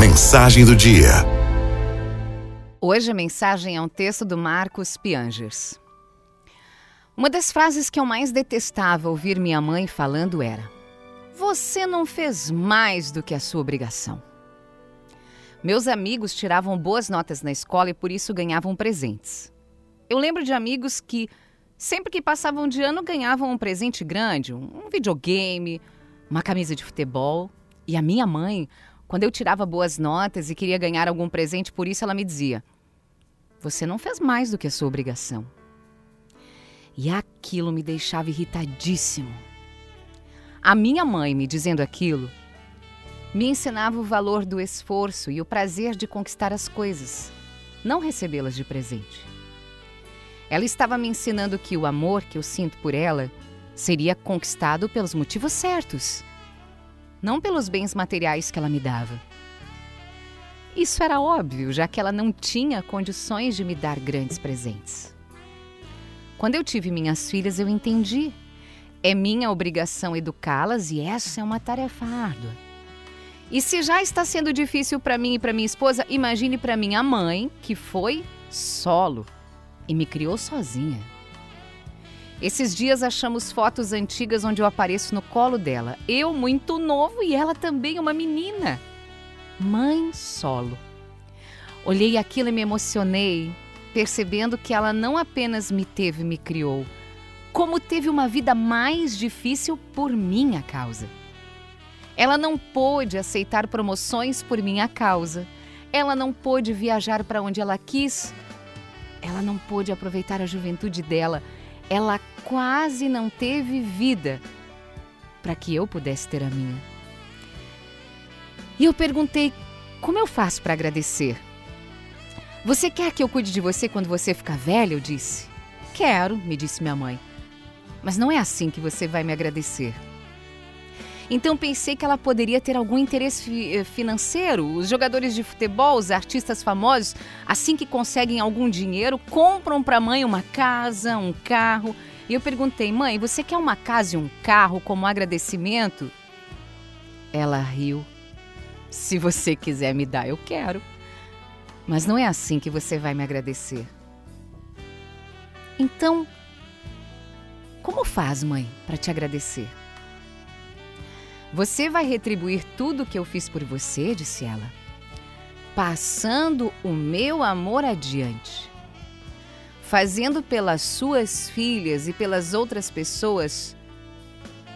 Mensagem do dia. Hoje a mensagem é um texto do Marcos Piangers. Uma das frases que eu mais detestava ouvir minha mãe falando era: Você não fez mais do que a sua obrigação. Meus amigos tiravam boas notas na escola e por isso ganhavam presentes. Eu lembro de amigos que, sempre que passavam de ano, ganhavam um presente grande, um videogame, uma camisa de futebol. E a minha mãe quando eu tirava boas notas e queria ganhar algum presente por isso, ela me dizia: Você não fez mais do que a sua obrigação. E aquilo me deixava irritadíssimo. A minha mãe me dizendo aquilo me ensinava o valor do esforço e o prazer de conquistar as coisas, não recebê-las de presente. Ela estava me ensinando que o amor que eu sinto por ela seria conquistado pelos motivos certos não pelos bens materiais que ela me dava. Isso era óbvio, já que ela não tinha condições de me dar grandes presentes. Quando eu tive minhas filhas, eu entendi. É minha obrigação educá-las e essa é uma tarefa árdua. E se já está sendo difícil para mim e para minha esposa, imagine para minha mãe, que foi solo e me criou sozinha. Esses dias achamos fotos antigas onde eu apareço no colo dela. Eu muito novo e ela também uma menina. Mãe solo. Olhei aquilo e me emocionei, percebendo que ela não apenas me teve e me criou, como teve uma vida mais difícil por minha causa. Ela não pôde aceitar promoções por minha causa. Ela não pôde viajar para onde ela quis. Ela não pôde aproveitar a juventude dela ela quase não teve vida para que eu pudesse ter a minha. E eu perguntei: como eu faço para agradecer? Você quer que eu cuide de você quando você ficar velha? Eu disse. Quero, me disse minha mãe. Mas não é assim que você vai me agradecer. Então pensei que ela poderia ter algum interesse eh, financeiro. Os jogadores de futebol, os artistas famosos, assim que conseguem algum dinheiro, compram para a mãe uma casa, um carro. E eu perguntei, mãe, você quer uma casa e um carro como agradecimento? Ela riu. Se você quiser me dar, eu quero. Mas não é assim que você vai me agradecer. Então, como faz, mãe, para te agradecer? Você vai retribuir tudo o que eu fiz por você, disse ela, passando o meu amor adiante, fazendo pelas suas filhas e pelas outras pessoas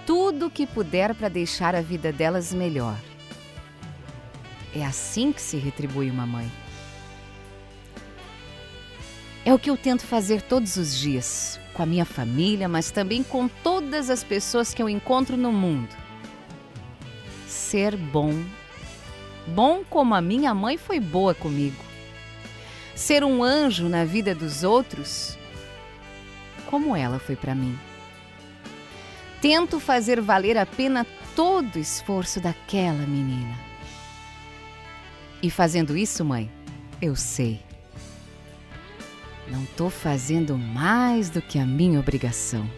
tudo o que puder para deixar a vida delas melhor. É assim que se retribui uma mãe. É o que eu tento fazer todos os dias, com a minha família, mas também com todas as pessoas que eu encontro no mundo ser bom. Bom como a minha mãe foi boa comigo. Ser um anjo na vida dos outros, como ela foi para mim. Tento fazer valer a pena todo o esforço daquela menina. E fazendo isso, mãe, eu sei. Não estou fazendo mais do que a minha obrigação.